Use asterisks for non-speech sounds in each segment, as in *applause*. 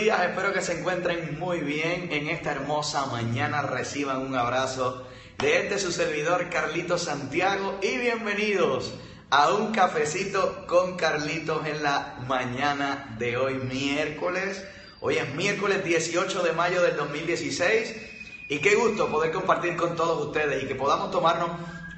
días, espero que se encuentren muy bien en esta hermosa mañana, reciban un abrazo de este su servidor Carlito Santiago y bienvenidos a un cafecito con Carlitos en la mañana de hoy miércoles. Hoy es miércoles 18 de mayo del 2016 y qué gusto poder compartir con todos ustedes y que podamos tomarnos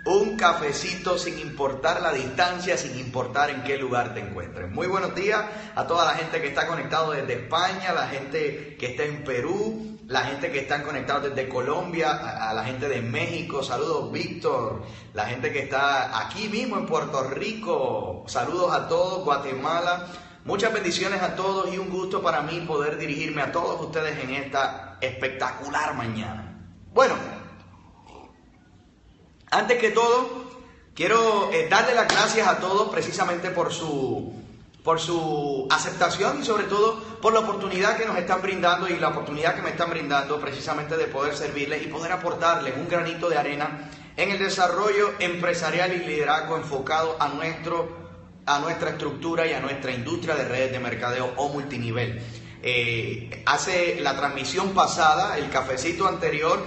un cafecito sin importar la distancia, sin importar en qué lugar te encuentres. Muy buenos días a toda la gente que está conectado desde España, la gente que está en Perú, la gente que está conectada desde Colombia, a, a la gente de México, saludos Víctor, la gente que está aquí mismo en Puerto Rico, saludos a todos, Guatemala. Muchas bendiciones a todos y un gusto para mí poder dirigirme a todos ustedes en esta espectacular mañana. Bueno, antes que todo, quiero eh, darle las gracias a todos precisamente por su, por su aceptación y sobre todo por la oportunidad que nos están brindando y la oportunidad que me están brindando precisamente de poder servirles y poder aportarles un granito de arena en el desarrollo empresarial y liderazgo enfocado a, nuestro, a nuestra estructura y a nuestra industria de redes de mercadeo o multinivel. Eh, hace la transmisión pasada, el cafecito anterior,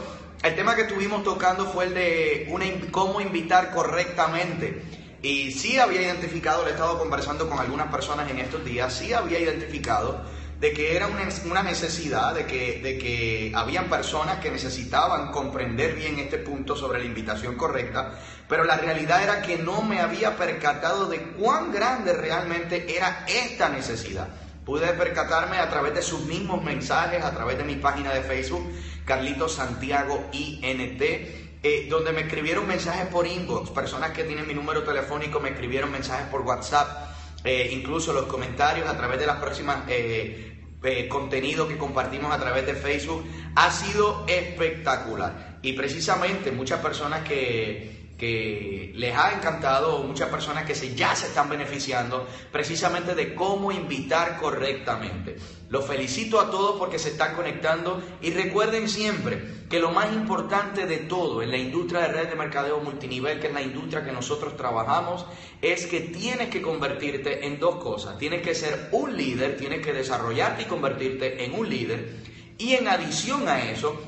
el tema que estuvimos tocando fue el de cómo invitar correctamente. Y sí había identificado, le he estado conversando con algunas personas en estos días, sí había identificado de que era una, una necesidad, de que, de que habían personas que necesitaban comprender bien este punto sobre la invitación correcta, pero la realidad era que no me había percatado de cuán grande realmente era esta necesidad. Pude percatarme a través de sus mismos mensajes, a través de mi página de Facebook, Carlitos Santiago INT, eh, donde me escribieron mensajes por inbox, personas que tienen mi número telefónico me escribieron mensajes por WhatsApp, eh, incluso los comentarios a través de las próximas eh, eh, contenido que compartimos a través de Facebook, ha sido espectacular. Y precisamente muchas personas que, que les ha encantado, muchas personas que se, ya se están beneficiando precisamente de cómo invitar correctamente. Los felicito a todos porque se están conectando y recuerden siempre que lo más importante de todo en la industria de red de mercadeo multinivel, que es la industria que nosotros trabajamos, es que tienes que convertirte en dos cosas. Tienes que ser un líder, tienes que desarrollarte y convertirte en un líder. Y en adición a eso,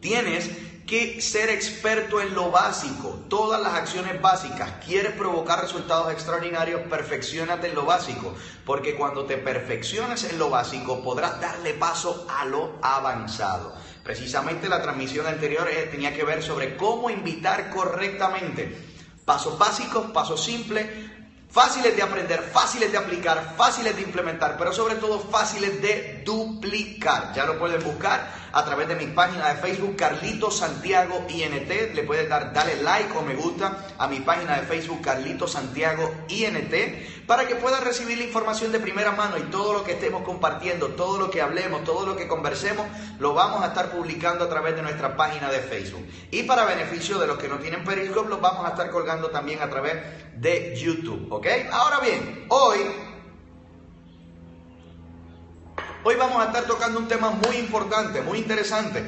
tienes que ser experto en lo básico, todas las acciones básicas. ¿Quieres provocar resultados extraordinarios? Perfeccionate en lo básico, porque cuando te perfecciones en lo básico podrás darle paso a lo avanzado. Precisamente la transmisión anterior eh, tenía que ver sobre cómo invitar correctamente. Pasos básicos, pasos simples, fáciles de aprender, fáciles de aplicar, fáciles de implementar, pero sobre todo fáciles de duplicar. Ya lo pueden buscar a través de mi página de Facebook, Carlito Santiago INT. Le puedes dar, dale like o me gusta a mi página de Facebook, Carlito Santiago INT, para que puedas recibir la información de primera mano y todo lo que estemos compartiendo, todo lo que hablemos, todo lo que conversemos, lo vamos a estar publicando a través de nuestra página de Facebook. Y para beneficio de los que no tienen Periscope, los vamos a estar colgando también a través de YouTube, ¿ok? Ahora bien, hoy Hoy vamos a estar tocando un tema muy importante, muy interesante.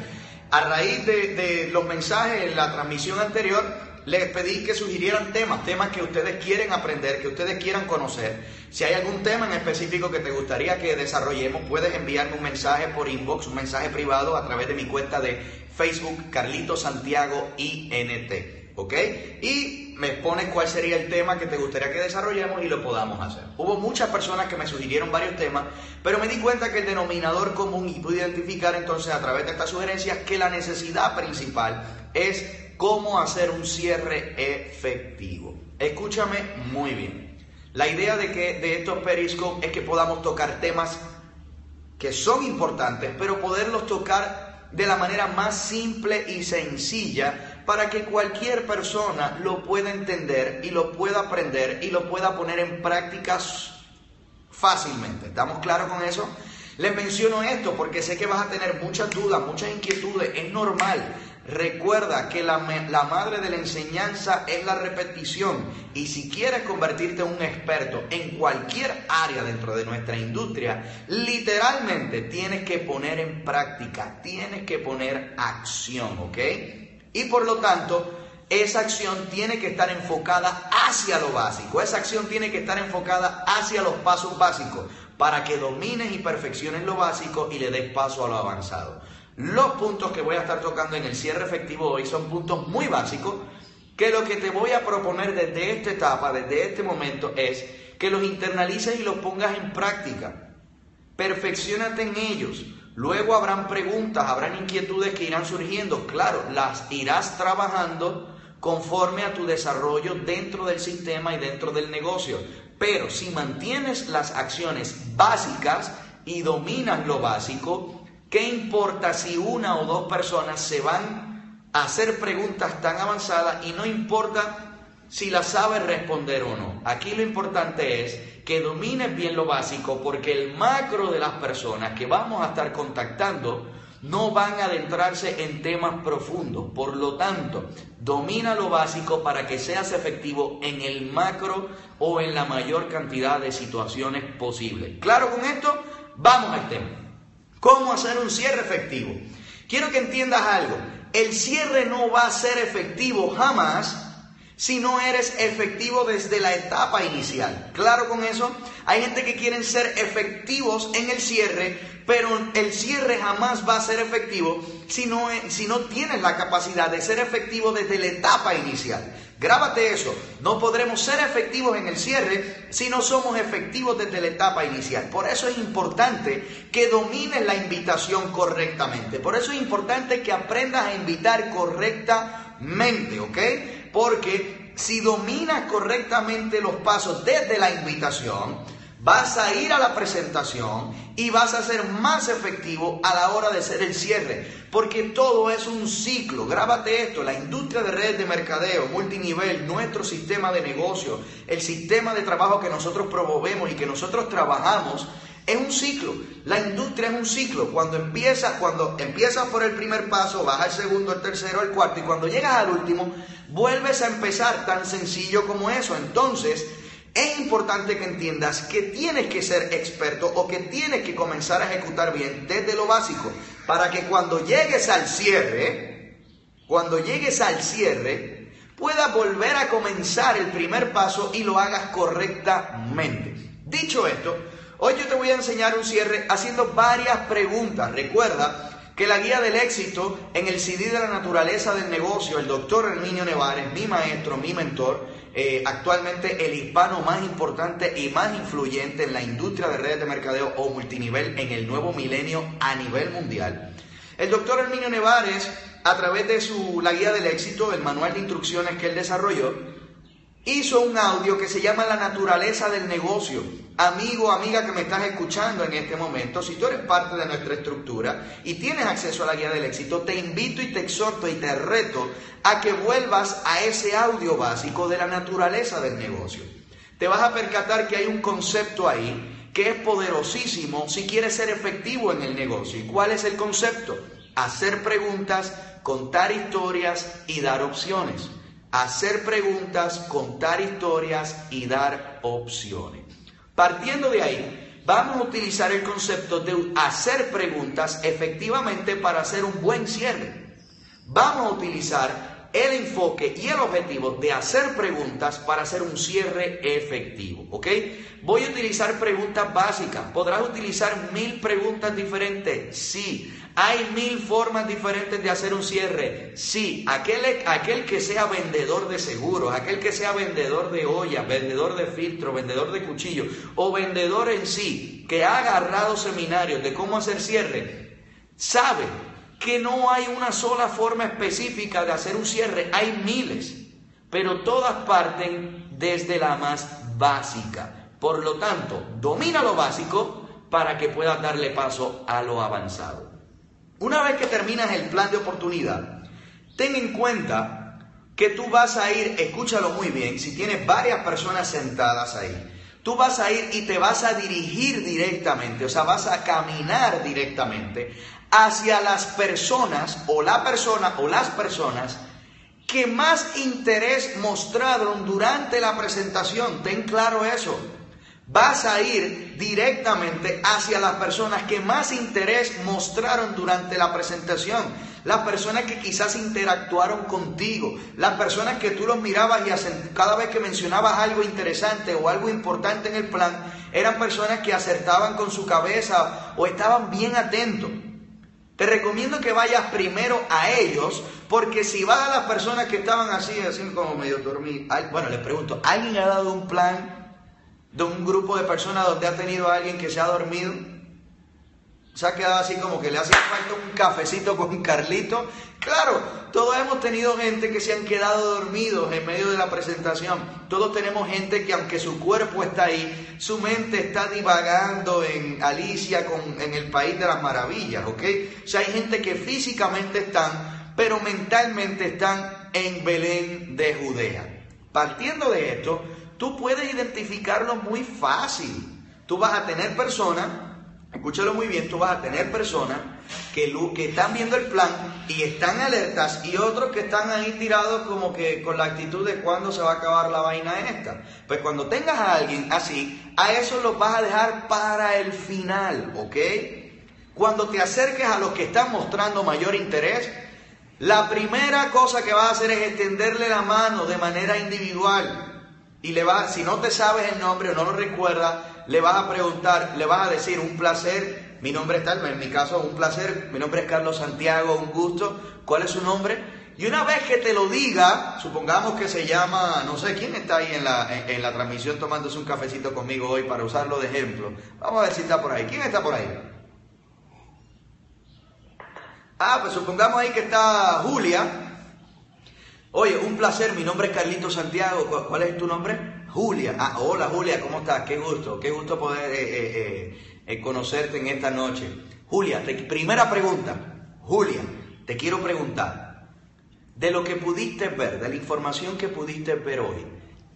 A raíz de, los mensajes en la transmisión anterior, les pedí que sugirieran temas, temas que ustedes quieren aprender, que ustedes quieran conocer. Si hay algún tema en específico que te gustaría que desarrollemos, puedes enviarme un mensaje por inbox, un mensaje privado a través de mi cuenta de Facebook, Carlito Santiago INT. ¿Ok? Y me pones cuál sería el tema que te gustaría que desarrollemos y lo podamos hacer. Hubo muchas personas que me sugirieron varios temas, pero me di cuenta que el denominador común y pude identificar entonces a través de estas sugerencias que la necesidad principal es cómo hacer un cierre efectivo. Escúchame muy bien. La idea de que de estos Periscope es que podamos tocar temas que son importantes, pero poderlos tocar de la manera más simple y sencilla para que cualquier persona lo pueda entender y lo pueda aprender y lo pueda poner en prácticas fácilmente. ¿Estamos claros con eso? Les menciono esto porque sé que vas a tener muchas dudas, muchas inquietudes, es normal. Recuerda que la, la, madre de la enseñanza es la repetición y si quieres convertirte en un experto en cualquier área dentro de nuestra industria, literalmente tienes que poner en práctica, tienes que poner acción, ¿ok? Y por lo tanto, esa acción tiene que estar enfocada hacia lo básico, esa acción tiene que estar enfocada hacia los pasos básicos para que domines y perfecciones lo básico y le des paso a lo avanzado. Los puntos que voy a estar tocando en el cierre efectivo hoy son puntos muy básicos que lo que te voy a proponer desde esta etapa, desde este momento, es que los internalices y los pongas en práctica. Perfeccionate en ellos. Luego habrán preguntas, habrán inquietudes que irán surgiendo. Claro, las irás trabajando conforme a tu desarrollo dentro del sistema y dentro del negocio. Pero si mantienes las acciones básicas y dominas lo básico, ¿qué importa si una o dos personas se van a hacer preguntas tan avanzadas y no importa si las sabes responder o no? Aquí lo importante es que domines bien lo básico porque el macro de las personas que vamos a estar contactando no van a adentrarse en temas profundos. Por lo tanto, domina lo básico para que seas efectivo en el macro o en la mayor cantidad de situaciones posibles. ¿Claro con esto? Vamos al tema. ¿Cómo hacer un cierre efectivo? Quiero que entiendas algo. El cierre no va a ser efectivo jamás si no eres efectivo desde la etapa inicial. ¿Claro con eso? Hay gente que quieren ser efectivos en el cierre, pero el cierre jamás va a ser efectivo si no, si no tienes la capacidad de ser efectivo desde la etapa inicial. Grábate eso, no podremos ser efectivos en el cierre si no somos efectivos desde la etapa inicial. Por eso es importante que domines la invitación correctamente. Por eso es importante que aprendas a invitar correctamente, ¿ok? Porque si dominas correctamente los pasos desde la invitación, vas a ir a la presentación y vas a ser más efectivo a la hora de hacer el cierre, porque todo es un ciclo. Grábate esto, la industria de redes de mercadeo, multinivel, nuestro sistema de negocio, el sistema de trabajo que nosotros promovemos y que nosotros trabajamos, es un ciclo. La industria es un ciclo. Cuando empiezas, cuando empiezas por el primer paso, vas al segundo, el tercero, el cuarto, y cuando llegas al último, vuelves a empezar tan sencillo como eso. Entonces, es importante que entiendas que tienes que ser experto o que tienes que comenzar a ejecutar bien desde lo básico para que cuando llegues al cierre, cuando llegues al cierre, puedas volver a comenzar el primer paso y lo hagas correctamente. Dicho esto, hoy yo te voy a enseñar un cierre haciendo varias preguntas. Recuerda que la guía del éxito en el CD de la naturaleza del negocio, el doctor Herminio Nevares, mi maestro, mi mentor, eh, actualmente el hispano más importante y más influyente en la industria de redes de mercadeo o multinivel en el nuevo milenio a nivel mundial. El doctor Herminio Nevares, a través de su La guía del éxito, el manual de instrucciones que él desarrolló, hizo un audio que se llama La naturaleza del negocio. Amigo, amiga que me estás escuchando en este momento, si tú eres parte de nuestra estructura y tienes acceso a la guía del éxito, te invito y te exhorto y te reto a que vuelvas a ese audio básico de la naturaleza del negocio. Te vas a percatar que hay un concepto ahí que es poderosísimo si quieres ser efectivo en el negocio. ¿Y cuál es el concepto? Hacer preguntas, contar historias y dar opciones hacer preguntas, contar historias y dar opciones. Partiendo de ahí, vamos a utilizar el concepto de hacer preguntas efectivamente para hacer un buen cierre. Vamos a utilizar el enfoque y el objetivo de hacer preguntas para hacer un cierre efectivo, ¿ok? Voy a utilizar preguntas básicas. ¿Podrás utilizar mil preguntas diferentes? Sí. ¿Hay mil formas diferentes de hacer un cierre? Sí. Aquel, aquel que sea vendedor de seguros, aquel que sea vendedor de olla, vendedor de filtro, vendedor de cuchillo o vendedor en sí, que ha agarrado seminarios de cómo hacer cierre, sabe que no hay una sola forma específica de hacer un cierre, hay miles, pero todas parten desde la más básica. Por lo tanto, domina lo básico para que puedas darle paso a lo avanzado. Una vez que terminas el plan de oportunidad, ten en cuenta que tú vas a ir, escúchalo muy bien, si tienes varias personas sentadas ahí, tú vas a ir y te vas a dirigir directamente, o sea, vas a caminar directamente hacia las personas o la persona o las personas que más interés mostraron durante la presentación. Ten claro eso. Vas a ir directamente hacia las personas que más interés mostraron durante la presentación las personas que quizás interactuaron contigo, las personas que tú los mirabas y cada vez que mencionabas algo interesante o algo importante en el plan, eran personas que acertaban con su cabeza o estaban bien atentos. Te recomiendo que vayas primero a ellos, porque si vas a las personas que estaban así, así como medio dormidas, bueno, les pregunto, ¿alguien ha dado un plan de un grupo de personas donde ha tenido a alguien que se ha dormido? Se ha quedado así como que le hace falta un cafecito con Carlito. Claro, todos hemos tenido gente que se han quedado dormidos en medio de la presentación. Todos tenemos gente que aunque su cuerpo está ahí, su mente está divagando en Alicia, con, en el País de las Maravillas, ¿ok? O sea, hay gente que físicamente están, pero mentalmente están en Belén de Judea. Partiendo de esto, tú puedes identificarlo muy fácil. Tú vas a tener personas escúchalo muy bien, tú vas a tener personas que, que están viendo el plan y están alertas y otros que están ahí tirados como que con la actitud de cuándo se va a acabar la vaina esta. Pues cuando tengas a alguien así, a eso los vas a dejar para el final, ¿ok? Cuando te acerques a los que están mostrando mayor interés, la primera cosa que vas a hacer es extenderle la mano de manera individual. Y le va, si no te sabes el nombre o no lo recuerdas, le vas a preguntar, le vas a decir un placer, mi nombre es tal, en mi caso un placer, mi nombre es Carlos Santiago, un gusto, ¿cuál es su nombre? Y una vez que te lo diga, supongamos que se llama, no sé, ¿quién está ahí en la, en, la transmisión tomándose un cafecito conmigo hoy para usarlo de ejemplo? Vamos a ver si está por ahí. ¿Quién está por ahí? Ah, pues supongamos ahí que está Julia. Oye, un placer, mi nombre es Carlito Santiago. ¿Cuál es tu nombre? Julia. Ah, hola Julia, ¿cómo estás? Qué gusto, qué gusto poder eh, eh, eh, conocerte en esta noche. Julia, primera pregunta. Julia, te quiero preguntar, de lo que pudiste ver, de la información que pudiste ver hoy,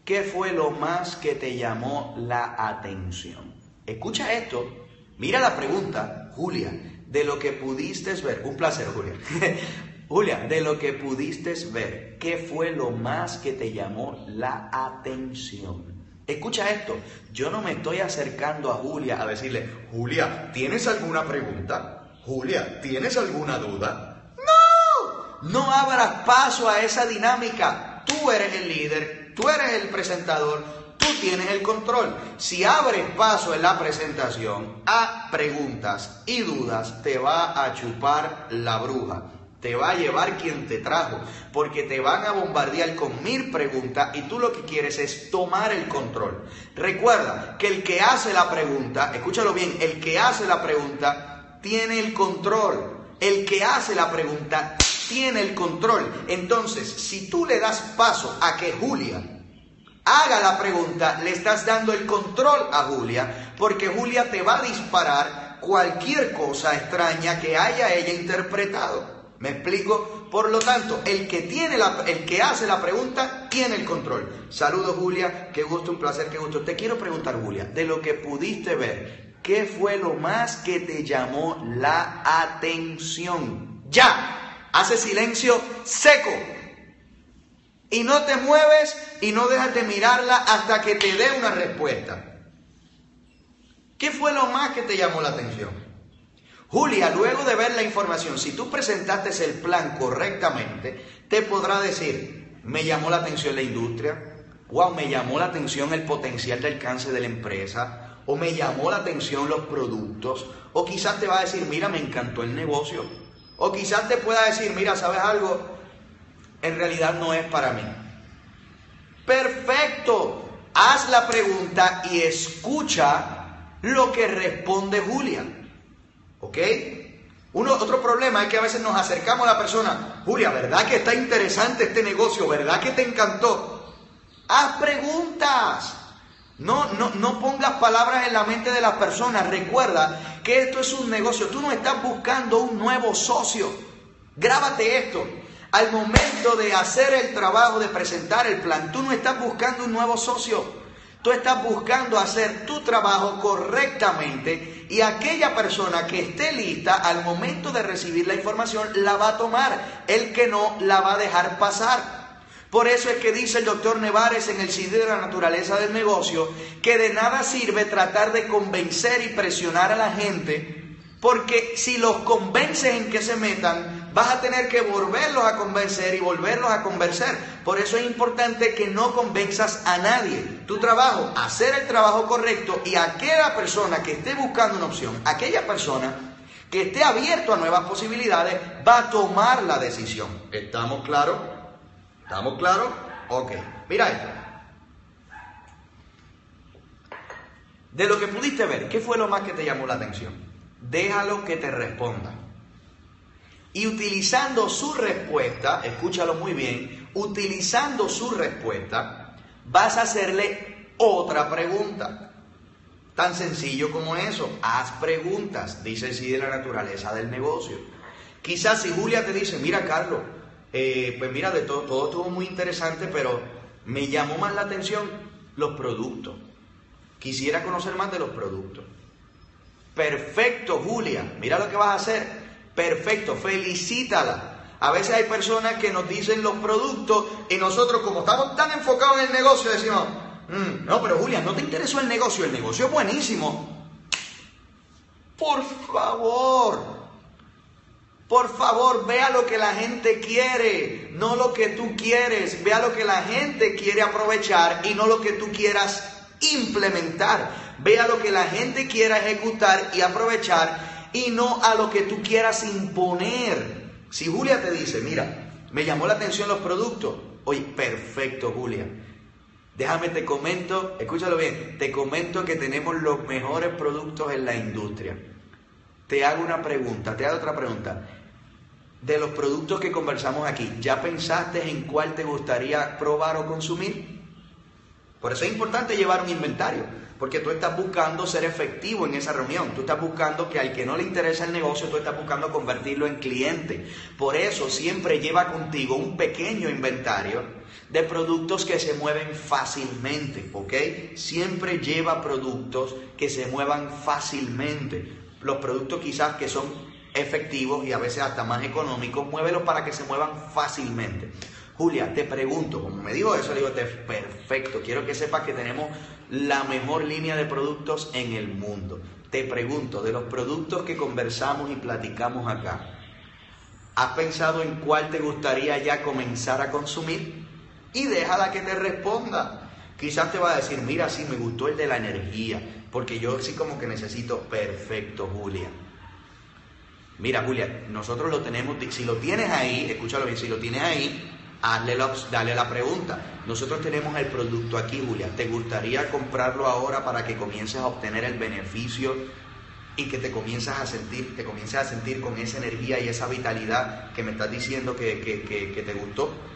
¿qué fue lo más que te llamó la atención? Escucha esto, mira la pregunta, Julia, de lo que pudiste ver, un placer Julia, *laughs* Julia, de lo que pudiste ver, ¿qué fue lo más que te llamó la atención? Escucha esto, yo no me estoy acercando a Julia a decirle, Julia, ¿tienes alguna pregunta? Julia, ¿tienes alguna duda? No, no abras paso a esa dinámica. Tú eres el líder, tú eres el presentador, tú tienes el control. Si abres paso en la presentación a preguntas y dudas, te va a chupar la bruja te va a llevar quien te trajo, porque te van a bombardear con mil preguntas y tú lo que quieres es tomar el control. Recuerda que el que hace la pregunta, escúchalo bien, el que hace la pregunta tiene el control. El que hace la pregunta tiene el control. Entonces, si tú le das paso a que Julia haga la pregunta, le estás dando el control a Julia, porque Julia te va a disparar cualquier cosa extraña que haya ella interpretado. ¿Me explico? Por lo tanto, el que, tiene la, el que hace la pregunta tiene el control. Saludos Julia, qué gusto, un placer, qué gusto. Te quiero preguntar Julia, de lo que pudiste ver, ¿qué fue lo más que te llamó la atención? Ya, hace silencio seco. Y no te mueves y no dejas de mirarla hasta que te dé una respuesta. ¿Qué fue lo más que te llamó la atención? Julia, luego de ver la información, si tú presentaste el plan correctamente, te podrá decir, me llamó la atención la industria, wow, me llamó la atención el potencial de alcance de la empresa, o me llamó la atención los productos, o quizás te va a decir, mira, me encantó el negocio, o quizás te pueda decir, mira, ¿sabes algo? En realidad no es para mí. Perfecto, haz la pregunta y escucha lo que responde Julia. ¿Ok? Uno, otro problema es que a veces nos acercamos a la persona, Julia, ¿verdad que está interesante este negocio? ¿Verdad que te encantó? Haz preguntas. No, no, no pongas palabras en la mente de las personas. Recuerda que esto es un negocio. Tú no estás buscando un nuevo socio. Grábate esto. Al momento de hacer el trabajo de presentar el plan, tú no estás buscando un nuevo socio. Tú estás buscando hacer tu trabajo correctamente y aquella persona que esté lista al momento de recibir la información la va a tomar. El que no la va a dejar pasar. Por eso es que dice el doctor Nevares en el CD de la naturaleza del negocio que de nada sirve tratar de convencer y presionar a la gente porque si los convences en que se metan, vas a tener que volverlos a convencer y volverlos a convencer. Por eso es importante que no convenzas a nadie. Tu trabajo, hacer el trabajo correcto y aquella persona que esté buscando una opción, aquella persona que esté abierto a nuevas posibilidades, va a tomar la decisión. ¿Estamos claros? ¿Estamos claros? Ok. Mira esto. De lo que pudiste ver, ¿qué fue lo más que te llamó la atención? déjalo que te responda. Y utilizando su respuesta, escúchalo muy bien, utilizando su respuesta, vas a hacerle otra pregunta. Tan sencillo como eso, haz preguntas, dice sí de la naturaleza del negocio. Quizás si Julia te dice, mira Carlos, eh, pues mira, de todo, todo estuvo muy interesante, pero me llamó más la atención los productos. Quisiera conocer más de los productos. Perfecto, Julia. Mira lo que vas a hacer. Perfecto, felicítala. A veces hay personas que nos dicen los productos y nosotros como estamos tan enfocados en el negocio decimos, mm, no, pero Julia, no te interesó el negocio, el negocio es buenísimo. Por favor, por favor, vea lo que la gente quiere, no lo que tú quieres. Vea lo que la gente quiere aprovechar y no lo que tú quieras implementar. Ve a lo que la gente quiera ejecutar y aprovechar y no a lo que tú quieras imponer. Si Julia te dice, mira, me llamó la atención los productos, oye, perfecto Julia. Déjame te comento, escúchalo bien, te comento que tenemos los mejores productos en la industria. Te hago una pregunta, te hago otra pregunta. De los productos que conversamos aquí, ¿ya pensaste en cuál te gustaría probar o consumir? Por eso es importante llevar un inventario. Porque tú estás buscando ser efectivo en esa reunión. Tú estás buscando que al que no le interesa el negocio, tú estás buscando convertirlo en cliente. Por eso siempre lleva contigo un pequeño inventario de productos que se mueven fácilmente. ¿Ok? Siempre lleva productos que se muevan fácilmente. Los productos quizás que son efectivos y a veces hasta más económicos, muévelos para que se muevan fácilmente. Julia, te pregunto, como me digo eso, le digo, perfecto, quiero que sepas que tenemos la mejor línea de productos en el mundo. Te pregunto, de los productos que conversamos y platicamos acá, ¿has pensado en cuál te gustaría ya comenzar a consumir? Y déjala que te responda. Quizás te va a decir, mira, sí, me gustó el de la energía, porque yo sí como que necesito, perfecto, Julia. Mira, Julia, nosotros lo tenemos, si lo tienes ahí, escúchalo bien, si lo tienes ahí, dale la pregunta. Nosotros tenemos el producto aquí, Julia. ¿Te gustaría comprarlo ahora para que comiences a obtener el beneficio y que te comiences a sentir, te comiences a sentir con esa energía y esa vitalidad que me estás diciendo que, que te gustó?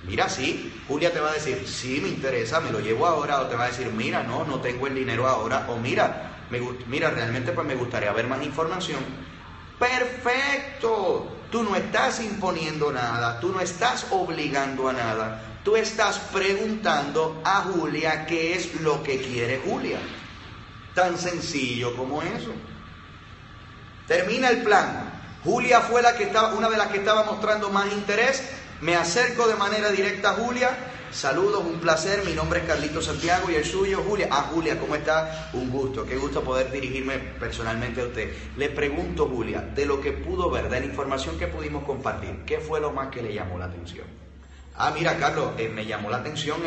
Mira, sí, Julia te va a decir, sí, me interesa, me lo llevo ahora, o te va a decir, mira, no, no tengo el dinero ahora, o mira, me, mira, realmente pues me gustaría ver más información. Perfecto, Tú no estás imponiendo nada, tú no estás obligando a nada, tú estás preguntando a Julia qué es lo que quiere Julia. Tan sencillo como eso. Termina el plan. Julia fue la que estaba, una de las que estaba mostrando más interés. Me acerco de manera directa a Julia Saludos, un placer. Mi nombre es Carlito Santiago y el suyo, Julia. Ah, Julia, ¿cómo está? Un gusto, qué gusto poder dirigirme personalmente a usted. Le pregunto, Julia, de lo que pudo ver, de la información que pudimos compartir, ¿qué fue lo más que le llamó la atención? Ah, mira, Carlos, eh, me llamó la atención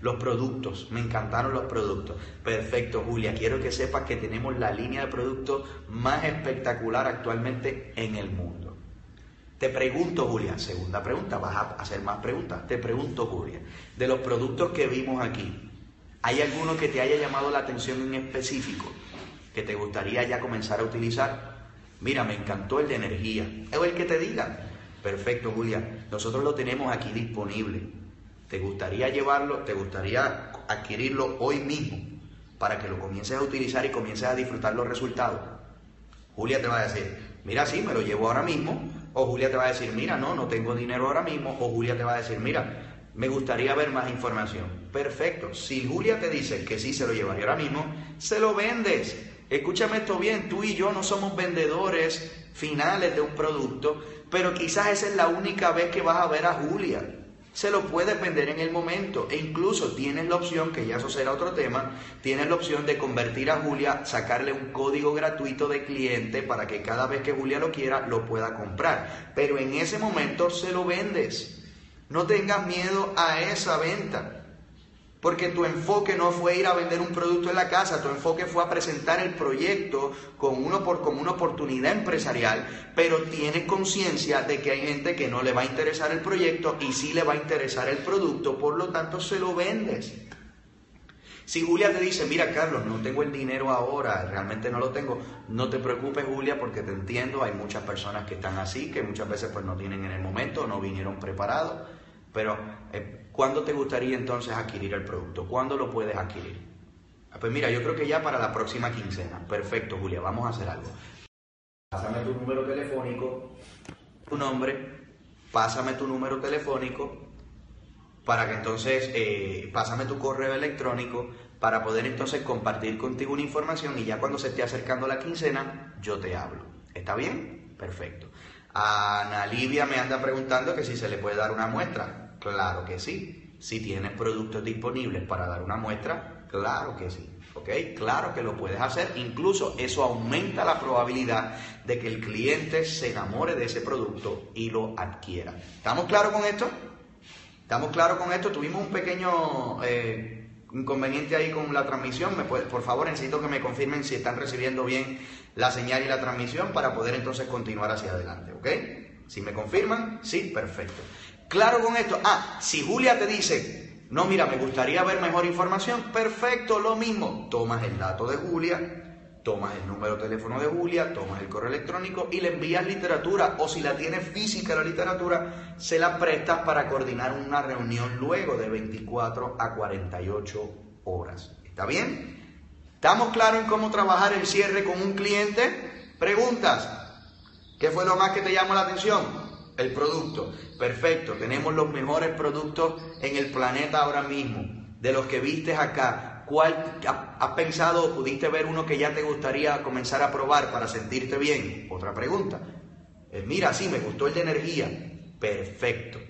los productos, me encantaron los productos. Perfecto, Julia, quiero que sepas que tenemos la línea de productos más espectacular actualmente en el mundo. Te pregunto, Julia, segunda pregunta, vas a hacer más preguntas. Te pregunto, Julia, de los productos que vimos aquí, ¿hay alguno que te haya llamado la atención en específico que te gustaría ya comenzar a utilizar? Mira, me encantó el de energía. O el que te diga. Perfecto, Julia. Nosotros lo tenemos aquí disponible. ¿Te gustaría llevarlo? ¿Te gustaría adquirirlo hoy mismo para que lo comiences a utilizar y comiences a disfrutar los resultados? Julia te va a decir, mira, sí, me lo llevo ahora mismo, o Julia te va a decir, mira, no, no tengo dinero ahora mismo. O Julia te va a decir, mira, me gustaría ver más información. Perfecto. Si Julia te dice que sí se lo llevaría ahora mismo, se lo vendes. Escúchame esto bien, tú y yo no somos vendedores finales de un producto, pero quizás esa es la única vez que vas a ver a Julia. Se lo puedes vender en el momento e incluso tienes la opción, que ya eso será otro tema, tienes la opción de convertir a Julia, sacarle un código gratuito de cliente para que cada vez que Julia lo quiera lo pueda comprar. Pero en ese momento se lo vendes. No tengas miedo a esa venta. Porque tu enfoque no fue ir a vender un producto en la casa, tu enfoque fue a presentar el proyecto como una oportunidad empresarial, pero tienes conciencia de que hay gente que no le va a interesar el proyecto y sí le va a interesar el producto, por lo tanto se lo vendes. Si Julia te dice, mira Carlos, no tengo el dinero ahora, realmente no lo tengo, no te preocupes Julia porque te entiendo, hay muchas personas que están así, que muchas veces pues no tienen en el momento, no vinieron preparados, pero eh, ¿Cuándo te gustaría entonces adquirir el producto? ¿Cuándo lo puedes adquirir? Ah, pues mira, yo creo que ya para la próxima quincena. Perfecto, Julia, vamos a hacer algo. Pásame tu número telefónico, tu nombre, pásame tu número telefónico para que entonces, eh, pásame tu correo electrónico para poder entonces compartir contigo una información y ya cuando se esté acercando la quincena, yo te hablo. ¿Está bien? Perfecto. Ana Livia me anda preguntando que si se le puede dar una muestra. Claro que sí. Si tienes productos disponibles para dar una muestra, claro que sí. ¿Ok? Claro que lo puedes hacer. Incluso eso aumenta la probabilidad de que el cliente se enamore de ese producto y lo adquiera. ¿Estamos claros con esto? ¿Estamos claros con esto? Tuvimos un pequeño eh, inconveniente ahí con la transmisión. ¿Me por favor, necesito que me confirmen si están recibiendo bien la señal y la transmisión para poder entonces continuar hacia adelante. ¿Ok? Si me confirman, sí, perfecto. Claro con esto. Ah, si Julia te dice, no, mira, me gustaría ver mejor información, perfecto, lo mismo. Tomas el dato de Julia, tomas el número de teléfono de Julia, tomas el correo electrónico y le envías literatura. O si la tienes física la literatura, se la prestas para coordinar una reunión luego de 24 a 48 horas. ¿Está bien? ¿Estamos claros en cómo trabajar el cierre con un cliente? Preguntas. ¿Qué fue lo más que te llamó la atención? el producto. Perfecto, tenemos los mejores productos en el planeta ahora mismo. De los que vistes acá, ¿cuál has pensado pudiste ver uno que ya te gustaría comenzar a probar para sentirte bien? Otra pregunta. Eh, mira, sí, me gustó el de energía. Perfecto.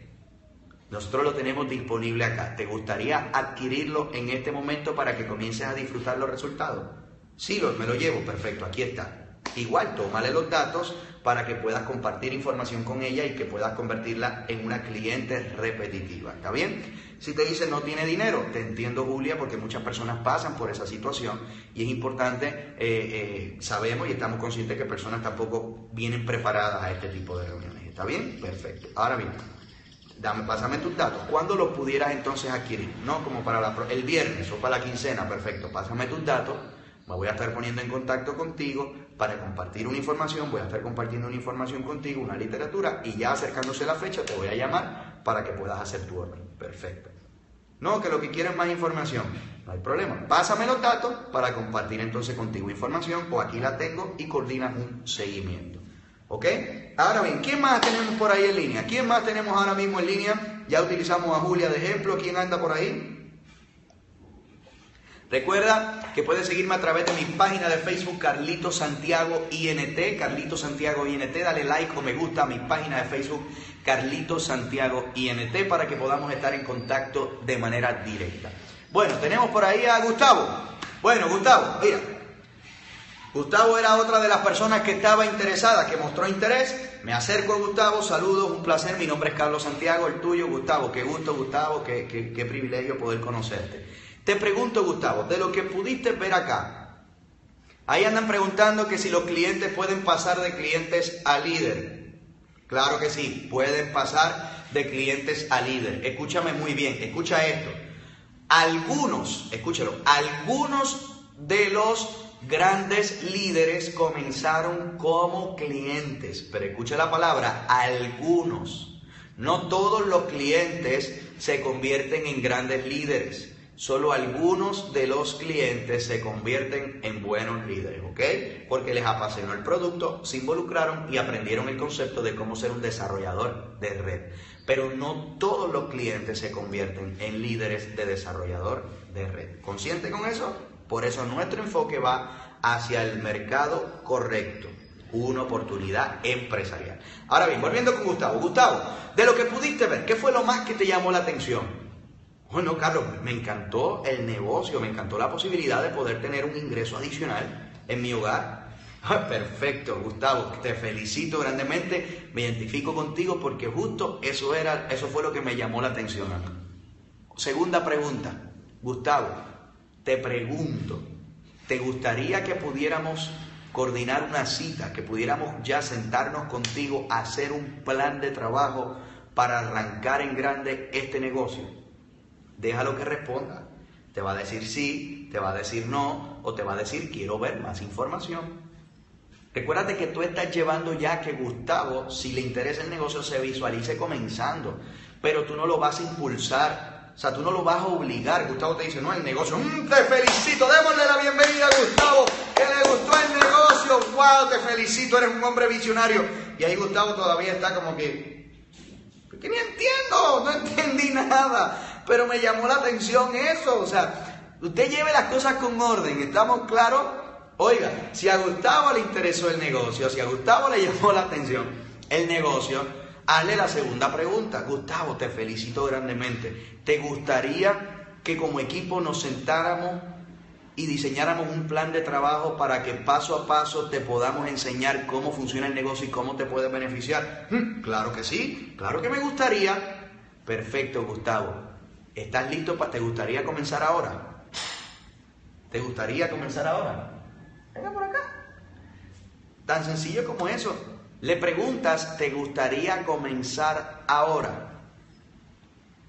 Nosotros lo tenemos disponible acá. ¿Te gustaría adquirirlo en este momento para que comiences a disfrutar los resultados? Sí, me lo llevo. Perfecto, aquí está. Igual, tómale los datos para que puedas compartir información con ella y que puedas convertirla en una cliente repetitiva. ¿Está bien? Si te dice no tiene dinero, te entiendo Julia porque muchas personas pasan por esa situación y es importante, eh, eh, sabemos y estamos conscientes que personas tampoco vienen preparadas a este tipo de reuniones. ¿Está bien? Perfecto. Ahora bien, dame, pásame tus datos. ¿Cuándo los pudieras entonces adquirir? No como para el viernes o para la quincena, perfecto. Pásame tus datos me voy a estar poniendo en contacto contigo para compartir una información, voy a estar compartiendo una información contigo, una literatura, y ya acercándose la fecha te voy a llamar para que puedas hacer tu orden. Perfecto. No, que lo que quieres es más información. No hay problema. Pásame los datos para compartir entonces contigo información o aquí la tengo y coordinas un seguimiento. ¿Ok? Ahora bien, ¿quién más tenemos por ahí en línea? ¿Quién más tenemos ahora mismo en línea? Ya utilizamos a Julia de ejemplo. ¿Quién anda por ahí? Recuerda que puedes seguirme a través de mi página de Facebook Carlito Santiago INT, Carlito Santiago INT, dale like o me gusta a mi página de Facebook Carlito Santiago INT para que podamos estar en contacto de manera directa. Bueno, tenemos por ahí a Gustavo. Bueno, Gustavo, mira. Gustavo era otra de las personas que estaba interesada, que mostró interés. Me acerco a Gustavo, saludos, un placer. Mi nombre es Carlos Santiago, el tuyo, Gustavo. Qué gusto, Gustavo, qué, qué privilegio poder conocerte. Te pregunto, Gustavo, de lo que pudiste ver acá, ahí andan preguntando que si los clientes pueden pasar de clientes a líder. Claro que sí, pueden pasar de clientes a líder. Escúchame muy bien, escucha esto. Algunos, escúchalo, algunos de los grandes líderes comenzaron como clientes, pero escucha la palabra, algunos. No todos los clientes se convierten en grandes líderes. solo algunos de los clientes se convierten en buenos líderes, ¿ok? Porque les apasionó el producto, se involucraron y aprendieron el concepto de cómo ser un desarrollador de red. Pero no todos los clientes se convierten en líderes de desarrollador de red. ¿Consciente con eso? Por eso nuestro enfoque va hacia el mercado correcto una oportunidad empresarial. Ahora bien, volviendo con Gustavo. Gustavo, de lo que pudiste ver, ¿qué fue lo más que te llamó la atención? Bueno, Carlos, me encantó el negocio, me encantó la posibilidad de poder tener un ingreso adicional en mi hogar. *laughs* Ah, perfecto, Gustavo, te felicito grandemente, me identifico contigo porque justo eso era, eso fue lo que me llamó la atención. Segunda pregunta, Gustavo, te pregunto, ¿te gustaría que pudiéramos coordinar una cita, que pudiéramos ya sentarnos contigo a hacer un plan de trabajo para arrancar en grande este negocio. Déjalo que responda. Te va a decir sí, te va a decir no, o te va a decir quiero ver más información. Recuérdate que tú estás llevando ya que Gustavo, si le interesa el negocio, se visualice comenzando, pero tú no lo vas a impulsar, o sea, tú no lo vas a obligar. Gustavo te dice, no, el negocio, mm, te felicito, démosle la bienvenida a Gustavo, que le gustó el negocio wow, te felicito, eres un hombre visionario. Y ahí Gustavo todavía está como que, que ni entiendo, no entendí nada, pero me llamó la atención eso. O sea, usted lleve las cosas con orden, ¿estamos claros? Oiga, si a Gustavo le interesó el negocio, si a Gustavo le llamó la atención el negocio, hazle la segunda pregunta. Gustavo, te felicito grandemente. ¿Te gustaría que como equipo nos sentáramos y diseñáramos un plan de trabajo para que paso a paso te podamos enseñar cómo funciona el negocio y cómo te puede beneficiar? Hmm, claro que sí, claro que me gustaría. Perfecto, Gustavo. ¿Estás listo? para ¿Te gustaría comenzar ahora? ¿Te gustaría comenzar ahora? Venga por acá. Tan sencillo como eso. Le preguntas, ¿te gustaría comenzar ahora?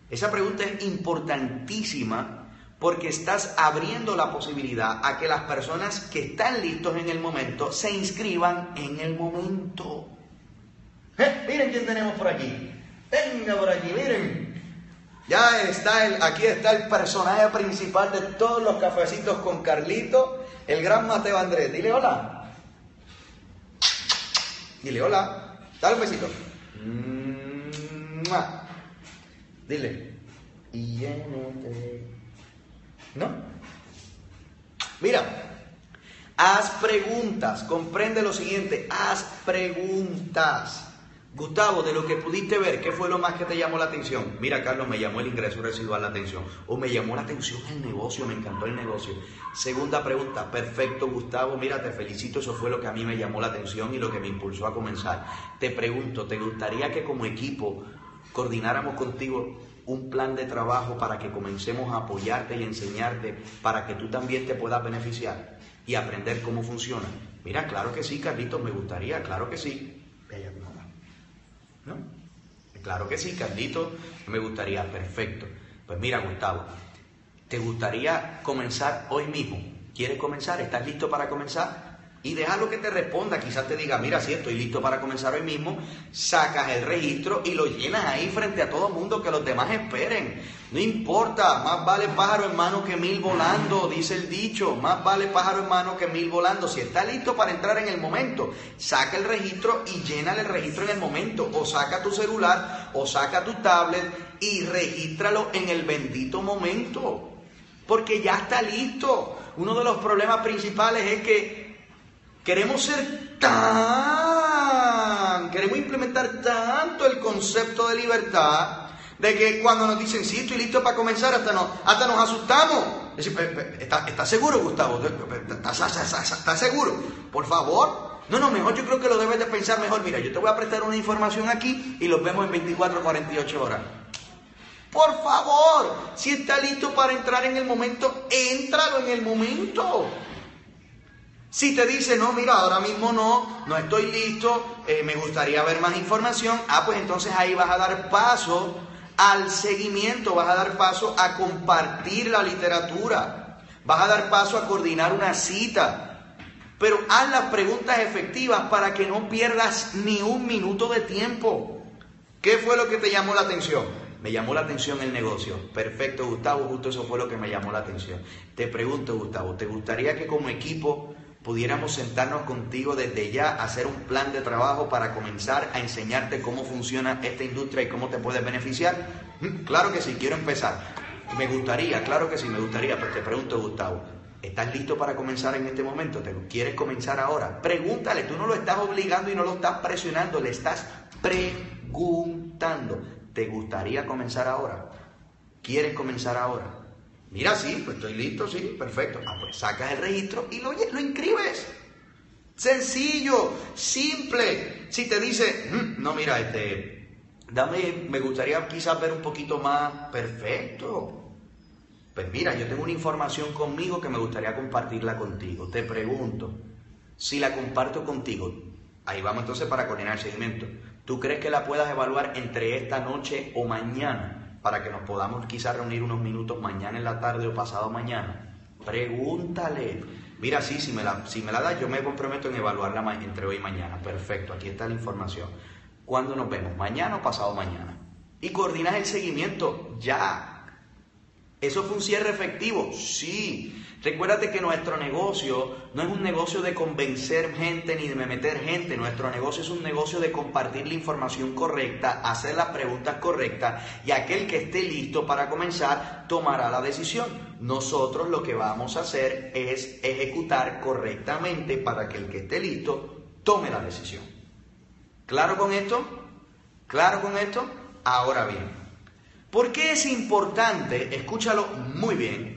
Esa pregunta es importantísima porque estás abriendo la posibilidad a que las personas que están listos en el momento se inscriban en el momento. ¿Eh? Miren quién tenemos por aquí. Venga por aquí, miren. Ya está el, aquí está el personaje principal de todos los cafecitos con Carlito, el gran Mateo Andrés. Dile hola. Dile hola. Dale un besito. Dile. Y ¿No? Mira, haz preguntas, comprende lo siguiente, haz preguntas. Gustavo, de lo que pudiste ver, ¿qué fue lo más que te llamó la atención? Mira, Carlos, me llamó el ingreso residual la atención. O me llamó la atención el negocio, me encantó el negocio. Segunda pregunta, perfecto, Gustavo, mira, te felicito, eso fue lo que a mí me llamó la atención y lo que me impulsó a comenzar. Te pregunto, ¿te gustaría que como equipo coordináramos contigo un plan de trabajo para que comencemos a apoyarte y enseñarte para que tú también te puedas beneficiar y aprender cómo funciona. Mira, claro que sí, Carlitos, me gustaría, claro que sí. ¿No? Claro que sí, Carlitos, me gustaría, perfecto. Pues mira, Gustavo, ¿te gustaría comenzar hoy mismo? ¿Quieres comenzar? ¿Estás listo para comenzar? Y déjalo que te responda. Quizás te diga, mira, si estoy listo para comenzar hoy mismo, sacas el registro y lo llenas ahí frente a todo el mundo que los demás esperen. No importa, más vale pájaro en mano que mil volando, dice el dicho, más vale pájaro en mano que mil volando. Si está listo para entrar en el momento, saca el registro y llena el registro en el momento. O saca tu celular o saca tu tablet y regístralo en el bendito momento. Porque ya está listo. Uno de los problemas principales es que Queremos ser tan, queremos implementar tanto el concepto de libertad de que cuando nos dicen, sí, estoy listo para comenzar, hasta nos, hasta nos asustamos. ¿Estás seguro, Gustavo? ¿Estás seguro? Por favor. No, no, mejor yo creo que lo debes de pensar mejor. Mira, yo te voy a prestar una información aquí y los vemos en 24 o 48 horas. Por favor, si está listo para entrar en el momento, éntralo en el momento. Si te dice, no, mira, ahora mismo no, no estoy listo, eh, me gustaría ver más información, ah, pues entonces ahí vas a dar paso al seguimiento, vas a dar paso a compartir la literatura, vas a dar paso a coordinar una cita, pero haz las preguntas efectivas para que no pierdas ni un minuto de tiempo. ¿Qué fue lo que te llamó la atención? me llamó la atención el negocio. Perfecto, Gustavo, justo eso fue lo que me llamó la atención. Te pregunto, Gustavo, ¿te gustaría que como equipo pudiéramos sentarnos contigo desde ya, hacer un plan de trabajo para comenzar a enseñarte cómo funciona esta industria y cómo te puedes beneficiar? Mm, claro que sí, quiero empezar. Me gustaría, claro que sí, me gustaría, pero te pregunto, Gustavo, ¿estás listo para comenzar en este momento? ¿Te quieres comenzar ahora? Pregúntale, tú no lo estás obligando y no lo estás presionando, le estás preguntando. ¿Te gustaría comenzar ahora? ¿Quieres comenzar ahora? Mira, sí, pues estoy listo, sí, perfecto. Ah, pues sacas el registro y lo, lo inscribes. Sencillo, simple. Si te dice, mm, no, mira, este, dame, me gustaría quizás ver un poquito más perfecto. Pues mira, yo tengo una información conmigo que me gustaría compartirla contigo. Te pregunto, si la comparto contigo, ahí vamos entonces para coordinar el seguimiento. ¿Tú crees que la puedas evaluar entre esta noche o mañana? Para que nos podamos quizás reunir unos minutos mañana en la tarde o pasado mañana. Pregúntale. Mira, sí, si me la, si me la das, yo me comprometo en evaluarla entre hoy y mañana. Perfecto, aquí está la información. ¿Cuándo nos vemos? ¿Mañana o pasado mañana? Y coordinas el seguimiento ya. ¿Eso fue un cierre efectivo? Sí. Recuérdate que nuestro negocio no es un negocio de convencer gente ni de meter gente. Nuestro negocio es un negocio de compartir la información correcta, hacer las preguntas correctas y aquel que esté listo para comenzar tomará la decisión. Nosotros lo que vamos a hacer es ejecutar correctamente para que el que esté listo tome la decisión. ¿Claro con esto? ¿Claro con esto? Ahora bien, ¿por qué es importante? Escúchalo muy bien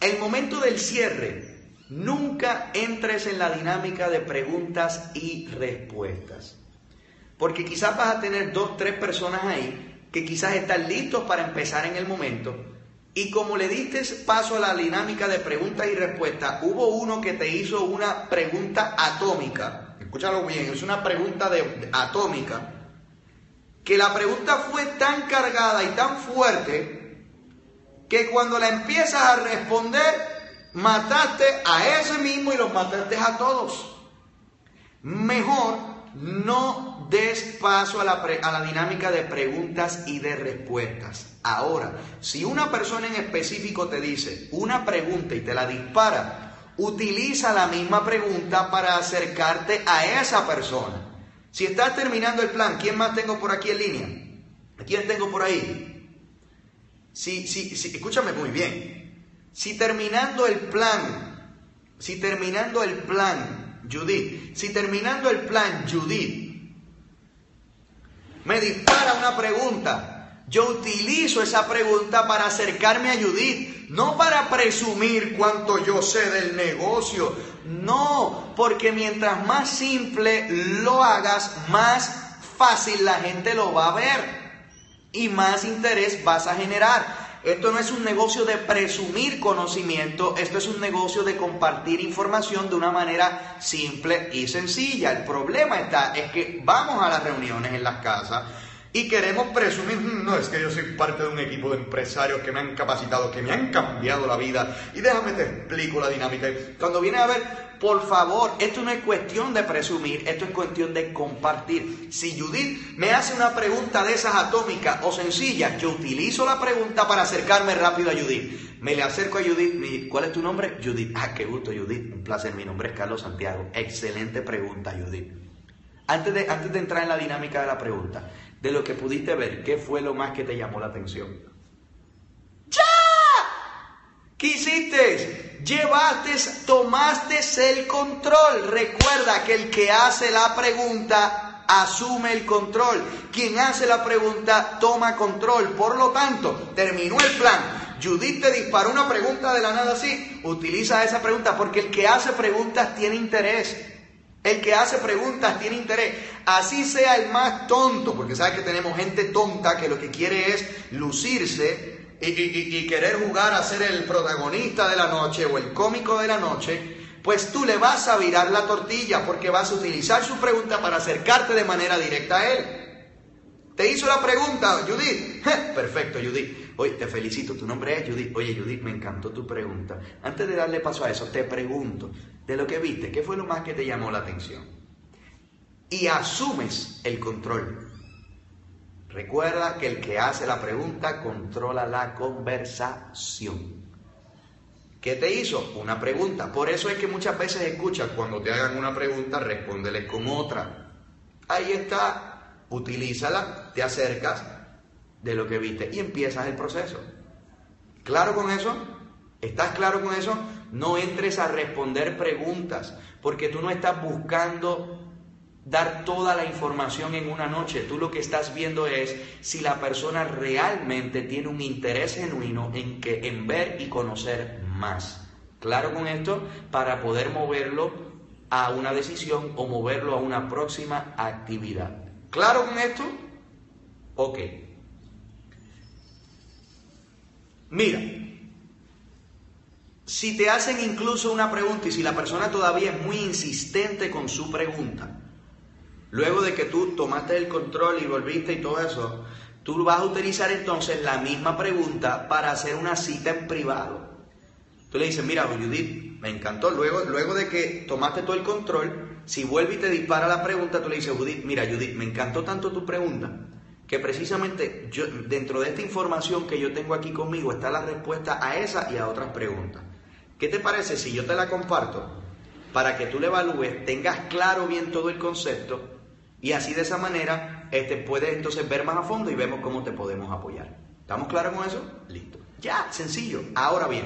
el momento del cierre, nunca entres en la dinámica de preguntas y respuestas. Porque quizás vas a tener dos, tres personas ahí que quizás están listos para empezar en el momento. Y como le diste paso a la dinámica de preguntas y respuestas, hubo uno que te hizo una pregunta atómica. Escúchalo bien, es una pregunta de, atómica. Que la pregunta fue tan cargada y tan fuerte que cuando la empiezas a responder, mataste a ese mismo y los mataste a todos. Mejor no des paso a la, a la dinámica de preguntas y de respuestas. Ahora, si una persona en específico te dice una pregunta y te la dispara, utiliza la misma pregunta para acercarte a esa persona. Si estás terminando el plan, ¿quién más tengo por aquí en línea? ¿Quién tengo por ahí? Si, si, si, escúchame muy bien. Si terminando el plan, si terminando el plan, Judith, si terminando el plan, Judith, me dispara una pregunta, yo utilizo esa pregunta para acercarme a Judith, no para presumir cuánto yo sé del negocio, no, porque mientras más simple lo hagas, más fácil la gente lo va a ver y más interés vas a generar. Esto no es un negocio de presumir conocimiento, esto es un negocio de compartir información de una manera simple y sencilla. El problema está es que vamos a las reuniones en las casas y queremos presumir, mm, no es que yo soy parte de un equipo de empresarios que me han capacitado, que me han cambiado la vida y déjame te explico la dinámica. Cuando viene a ver, por favor, esto no es cuestión de presumir, esto es cuestión de compartir. Si Judith me hace una pregunta de esas atómicas o sencillas, yo utilizo la pregunta para acercarme rápido a Judith. Me le acerco a Judith, ¿cuál es tu nombre? Judith. Ah, qué gusto, Judith. Un placer, mi nombre es Carlos Santiago. Excelente pregunta, Judith. Antes de, antes de entrar en la dinámica de la pregunta, de lo que pudiste ver, ¿qué fue lo más que te llamó la atención? ¡Ya! ¿Qué hiciste? llevaste, tomaste el control. Recuerda que el que hace la pregunta asume el control. Quien hace la pregunta toma control. Por lo tanto, terminó el plan. Judith te disparó una pregunta de la nada así. Utiliza esa pregunta porque el que hace preguntas tiene interés. El que hace preguntas tiene interés. Así sea el más tonto, porque sabes que tenemos gente tonta que lo que quiere es lucirse y, querer jugar a ser el protagonista de la noche o el cómico de la noche, pues tú le vas a virar la tortilla porque vas a utilizar su pregunta para acercarte de manera directa a él. Te hizo la pregunta, Judith. Perfecto, Judith. Oye, te felicito, tu nombre es Judith. Oye, Judith, me encantó tu pregunta. Antes de darle paso a eso, te pregunto, de lo que viste, ¿qué fue lo más que te llamó la atención? Y asumes el control. Recuerda que el que hace la pregunta controla la conversación. ¿Qué te hizo? Una pregunta. Por eso es que muchas veces escuchas cuando te hagan una pregunta, respóndele con otra. Ahí está, utilízala, te acercas de lo que viste y empiezas el proceso. ¿Claro con eso? ¿Estás claro con eso? No entres a responder preguntas, porque tú no estás buscando dar toda la información en una noche. Tú lo que estás viendo es si la persona realmente tiene un interés genuino en, que, en ver y conocer más. Claro con esto, para poder moverlo a una decisión o moverlo a una próxima actividad. ¿Claro con esto? Ok. Mira, si te hacen incluso una pregunta y si la persona todavía es muy insistente con su pregunta, luego de que tú tomaste el control y volviste y todo eso, tú vas a utilizar entonces la misma pregunta para hacer una cita en privado. Tú le dices, mira, Judith, me encantó. Luego, luego de que tomaste todo el control, si vuelve y te dispara la pregunta, tú le dices, Judith, mira, Judith, me encantó tanto tu pregunta que precisamente yo, dentro de esta información que yo tengo aquí conmigo está la respuesta a esa y a otras preguntas. ¿Qué te parece si yo te la comparto para que tú la evalúes, tengas claro bien todo el concepto y así de esa manera este, puedes entonces ver más a fondo y vemos cómo te podemos apoyar? ¿Estamos claros con eso? Listo. Ya, sencillo. Ahora bien,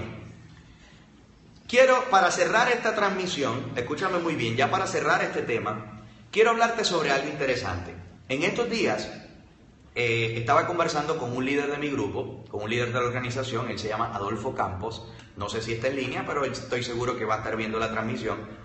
quiero para cerrar esta transmisión, escúchame muy bien, ya para cerrar este tema, quiero hablarte sobre algo interesante. En estos días eh, estaba conversando con un líder de mi grupo, con un líder de la organización, él se llama Adolfo Campos, no sé si está en línea, pero estoy seguro que va a estar viendo la transmisión.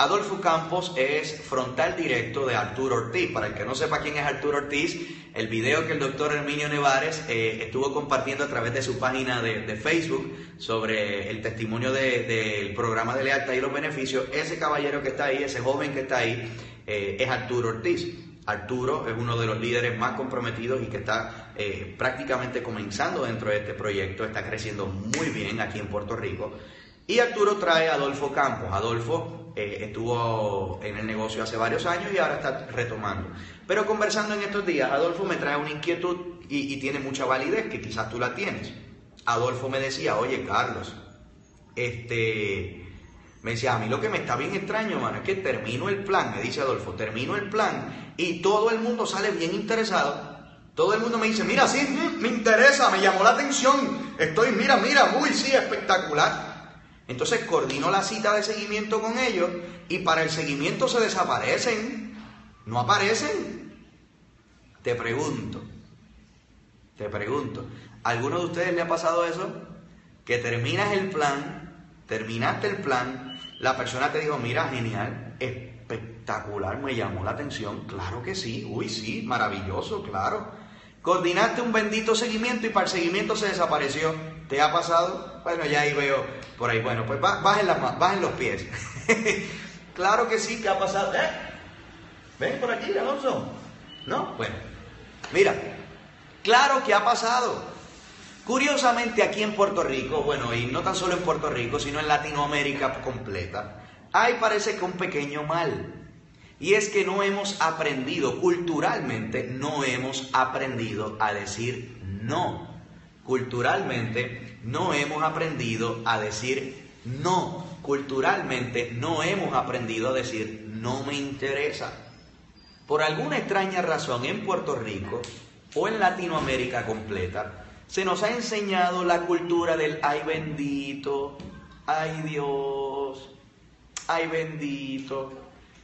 Adolfo Campos es frontal directo de Arturo Ortiz. Para el que no sepa quién es Arturo Ortiz, el video que el doctor Herminio Nevares eh, estuvo compartiendo a través de su página de, Facebook sobre el testimonio del programa de lealtad y los beneficios, ese caballero que está ahí, ese joven que está ahí, eh, es Arturo Ortiz. Arturo es uno de los líderes más comprometidos y que está eh, prácticamente comenzando dentro de este proyecto, está creciendo muy bien aquí en Puerto Rico. Y Arturo trae a Adolfo Campos. Adolfo eh, estuvo en el negocio hace varios años y ahora está retomando. Pero conversando en estos días, Adolfo me trae una inquietud y, y tiene mucha validez, que quizás tú la tienes. Adolfo me decía, oye Carlos, este, me decía, a mí lo que me está bien extraño, mano, es que termino el plan, me dice Adolfo, termino el plan y todo el mundo sale bien interesado. Todo el mundo me dice, mira, sí, me interesa, me llamó la atención, estoy, mira, mira, uy, sí, espectacular. Entonces coordino la cita de seguimiento con ellos y para el seguimiento se desaparecen, no aparecen. Te pregunto, te pregunto, ¿alguno de ustedes le ha pasado eso? Que terminas el plan, terminaste el plan, la persona te dijo, mira, genial, espectacular, me llamó la atención. Claro que sí, uy, sí, maravilloso, claro. Coordinaste un bendito seguimiento y para el seguimiento se desapareció. ¿Te ha pasado? Bueno, ya ahí veo por ahí. Bueno, pues bajen, las, bajen los pies. *laughs* claro que sí, ¿qué ha pasado? ¿Eh? ¿Ven por aquí, Alonso? ¿No? Bueno, mira, claro que ha pasado. Curiosamente aquí en Puerto Rico, bueno, y no tan solo en Puerto Rico, sino en Latinoamérica completa, hay parece que un pequeño mal. Y es que no hemos aprendido, culturalmente no hemos aprendido a decir no. Culturalmente no hemos aprendido a decir no. Culturalmente no hemos aprendido a decir no me interesa. Por alguna extraña razón en Puerto Rico o en Latinoamérica completa, se nos ha enseñado la cultura del ay bendito, ay Dios, ay bendito.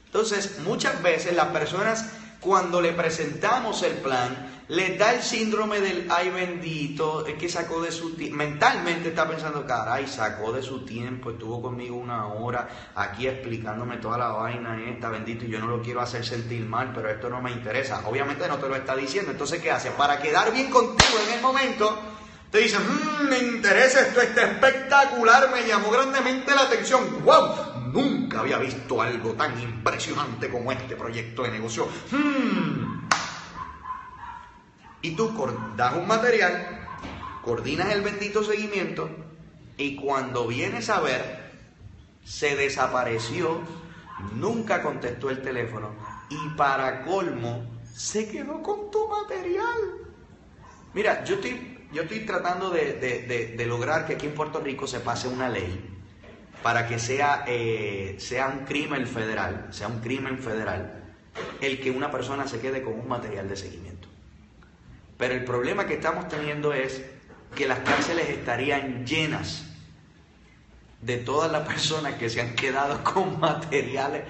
Entonces, muchas veces las personas cuando le presentamos el plan, le da el síndrome del ay bendito, es que sacó de su tiempo, mentalmente está pensando, caray, sacó de su tiempo, estuvo conmigo una hora aquí explicándome toda la vaina esta, bendito, y yo no lo quiero hacer sentir mal, pero esto no me interesa. Obviamente no te lo está diciendo, entonces ¿qué hace? Para quedar bien contigo en el momento, te dice, mmm, me interesa esto, está espectacular, me llamó grandemente la atención, wow, nunca había visto algo tan impresionante como este proyecto de negocio. Hmm. Y tú das un material, coordinas el bendito seguimiento y cuando vienes a ver, se desapareció, nunca contestó el teléfono y para colmo se quedó con tu material. Mira, yo estoy, yo estoy tratando de, lograr que aquí en Puerto Rico se pase una ley para que sea, eh, sea un crimen federal, sea un crimen federal, el que una persona se quede con un material de seguimiento. Pero el problema que estamos teniendo es que las cárceles estarían llenas de todas las personas que se han quedado *laughs* con materiales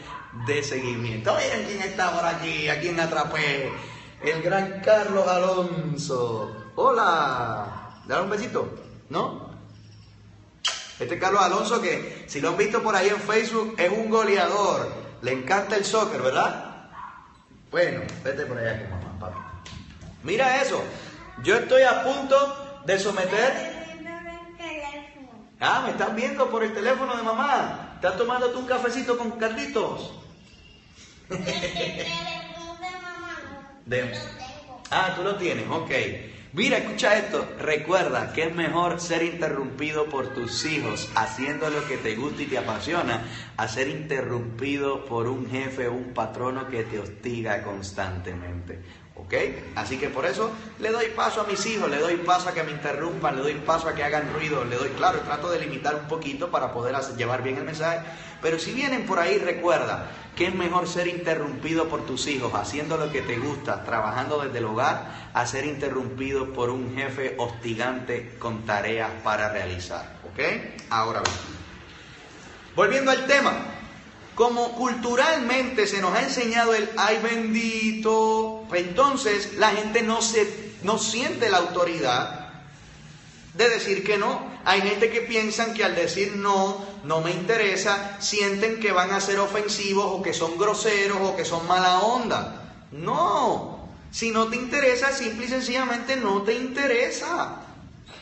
de seguimiento. Miren quién está por aquí, a quién atrapé. El gran Carlos Alonso. Hola. Dale un besito, ¿no? Este Carlos Alonso que, si lo han visto por ahí en Facebook, es un goleador. Le encanta el soccer, ¿verdad? Bueno, vete por allá papi. Mira eso. Yo estoy a punto de someter Ah, me están viendo por el teléfono de mamá. ¿Estás tomando tú un cafecito con Carlitos? *laughs* de... Ah, tú lo tienes, ok. Mira, escucha esto. Recuerda que es mejor ser interrumpido por tus hijos haciendo lo que te gusta y te apasiona, a ser interrumpido por un jefe o un patrono que te hostiga constantemente. ¿Ok? Así que por eso le doy paso a mis hijos, le doy paso a que me interrumpan, le doy paso a que hagan ruido, le doy, claro, trato de limitar un poquito para poder llevar bien el mensaje. Pero si vienen por ahí, recuerda que es mejor ser interrumpido por tus hijos haciendo lo que te gusta, trabajando desde el hogar, a ser interrumpido por un jefe hostigante con tareas para realizar. ¿Ok? Ahora bien. Volviendo al tema, como culturalmente se nos ha enseñado el ay bendito, pues entonces la gente no, se, no siente la autoridad de decir que no. Hay gente que piensan que al decir no, no me interesa, sienten que van a ser ofensivos o que son groseros o que son mala onda. No, si no te interesa, simple y sencillamente no te interesa.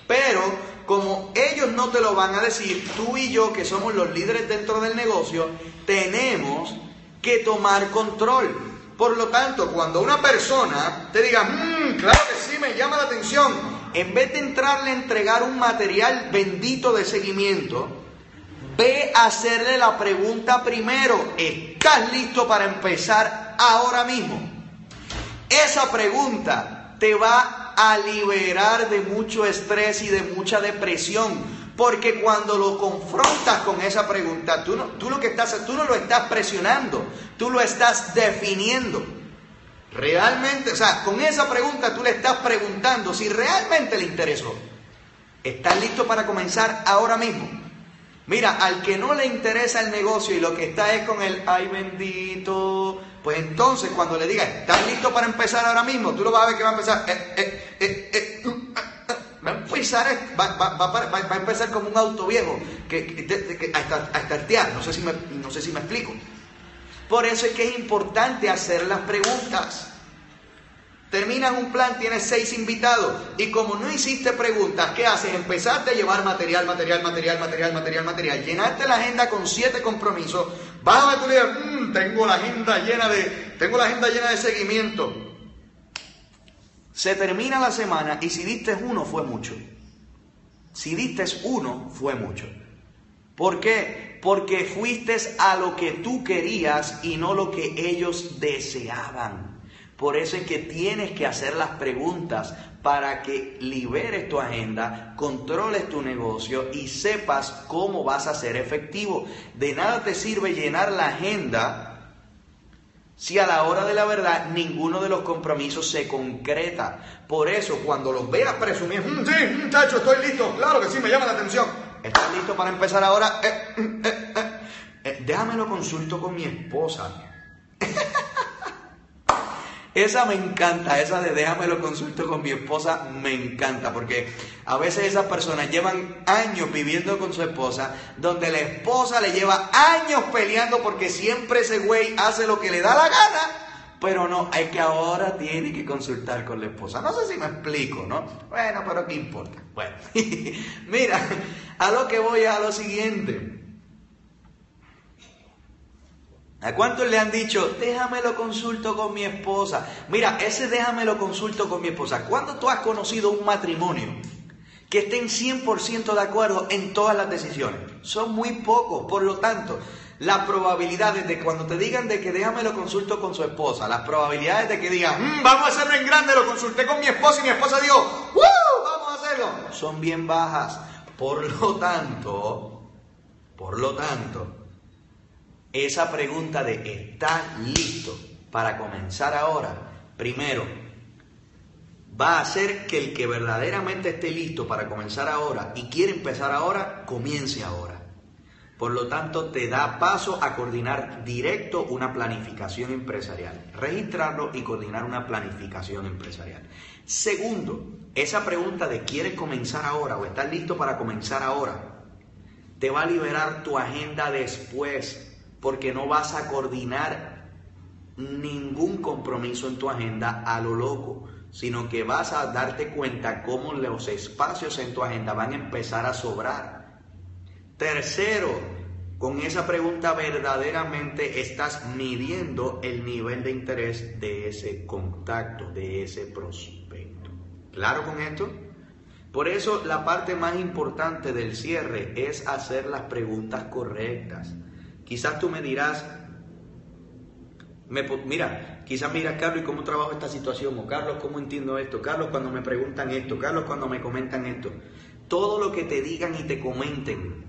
Pero como ellos no te lo van a decir, tú y yo, que somos los líderes dentro del negocio, tenemos que tomar control. Por lo tanto, cuando una persona te diga, mmm, claro que sí, me llama la atención, en vez de entrarle a entregar un material bendito de seguimiento, ve a hacerle la pregunta primero, ¿estás listo para empezar ahora mismo? Esa pregunta te va a liberar de mucho estrés y de mucha depresión. Porque cuando lo confrontas con esa pregunta, tú no, tú lo que estás, tú no lo estás presionando, tú lo estás definiendo. Realmente, o sea, con esa pregunta tú le estás preguntando si realmente le interesó. ¿Estás listo para comenzar ahora mismo? Mira, al que no le interesa el negocio y lo que está es con el ay bendito, pues entonces cuando le digas, ¿estás listo para empezar ahora mismo? Tú lo vas a ver que va a empezar. Eh, eh, eh, va a empezar, va, a empezar como un auto viejo que, a, estartear. No sé, si no sé si me explico. Por eso es que es importante hacer las preguntas. Terminas un plan, tienes seis invitados y como no hiciste preguntas, ¿qué haces? Empezaste a llevar material, material, material, material, material, material. Llenaste la agenda con siete compromisos. Vas a tu día, mm, tengo la agenda llena de, tengo la agenda llena de seguimiento. Se termina la semana y si diste uno fue mucho. Si diste uno fue mucho. ¿Por qué? Porque fuiste a lo que tú querías y no lo que ellos deseaban. Por eso es que tienes que hacer las preguntas para que liberes tu agenda, controles tu negocio y sepas cómo vas a ser efectivo. De nada te sirve llenar la agenda si a la hora de la verdad ninguno de los compromisos se concreta. Por eso, cuando los veas presumir, mm, sí, muchacho, estoy listo, claro que sí, me llama la atención. ¿Estás listo para empezar ahora? Eh, mm, eh, eh, déjame lo consulto con mi esposa. *laughs* Esa me encanta, esa de déjame lo consulto con mi esposa, me encanta, porque a veces esas personas llevan años viviendo con su esposa, donde la esposa le lleva años peleando porque siempre ese güey hace lo que le da la gana, pero no, hay que ahora tiene que consultar con la esposa. No sé si me explico, ¿no? Bueno, pero ¿qué importa? Bueno, *laughs* mira, a lo que voy a lo siguiente. ¿A cuántos le han dicho, déjame lo consulto con mi esposa? Mira, ese déjame lo consulto con mi esposa. ¿Cuándo tú has conocido un matrimonio que estén 100% de acuerdo en todas las decisiones? Son muy pocos. Por lo tanto, las probabilidades de cuando te digan de que déjame lo consulto con su esposa, las probabilidades de que digan, mm, vamos a hacerlo en grande, lo consulté con mi esposa y mi esposa dijo, ¡Woo! vamos a hacerlo, son bien bajas. Por lo tanto, por lo tanto, esa pregunta de ¿estás listo para comenzar ahora? Primero, va a hacer que el que verdaderamente esté listo para comenzar ahora y quiere empezar ahora, comience ahora. Por lo tanto, te da paso a coordinar directo una planificación empresarial, registrarlo y coordinar una planificación empresarial. Segundo, esa pregunta de ¿quieres comenzar ahora o estás listo para comenzar ahora? Te va a liberar tu agenda después, porque no vas a coordinar ningún compromiso en tu agenda a lo loco, sino que vas a darte cuenta cómo los espacios en tu agenda van a empezar a sobrar Tercero, con esa pregunta verdaderamente estás midiendo el nivel de interés de ese contacto, de ese prospecto. ¿Claro con esto? Por eso la parte más importante del cierre es hacer las preguntas correctas. Quizás tú me dirás, mira, quizás mira, Carlos, ¿y cómo trabajo esta situación? O Carlos, ¿cómo entiendo esto? Carlos, cuando me preguntan esto, Carlos, cuando me comentan esto. Todo lo que te digan y te comenten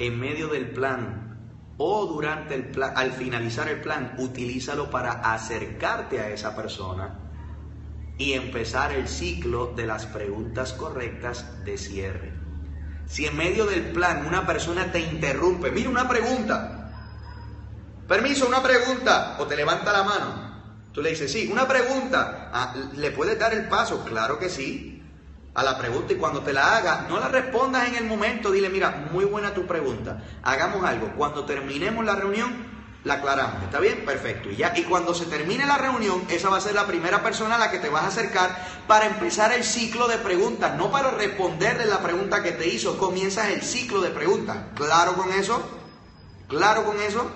en medio del plan o durante el plan, al finalizar el plan, utilízalo para acercarte a esa persona y empezar el ciclo de las preguntas correctas de cierre. Si en medio del plan una persona te interrumpe, mira una pregunta, permiso, una pregunta, o te levanta la mano, tú le dices, sí, una pregunta, ah, ¿le puedes dar el paso? Claro que sí, a la pregunta y cuando te la haga, no la respondas en el momento, dile, mira, muy buena tu pregunta, hagamos algo, cuando terminemos la reunión, la aclaramos, ¿está bien? Perfecto. Y ya, y cuando se termine la reunión, esa va a ser la primera persona a la que te vas a acercar para empezar el ciclo de preguntas, no para responderle la pregunta que te hizo, comienzas el ciclo de preguntas. ¿Claro con eso? ¿Claro con eso?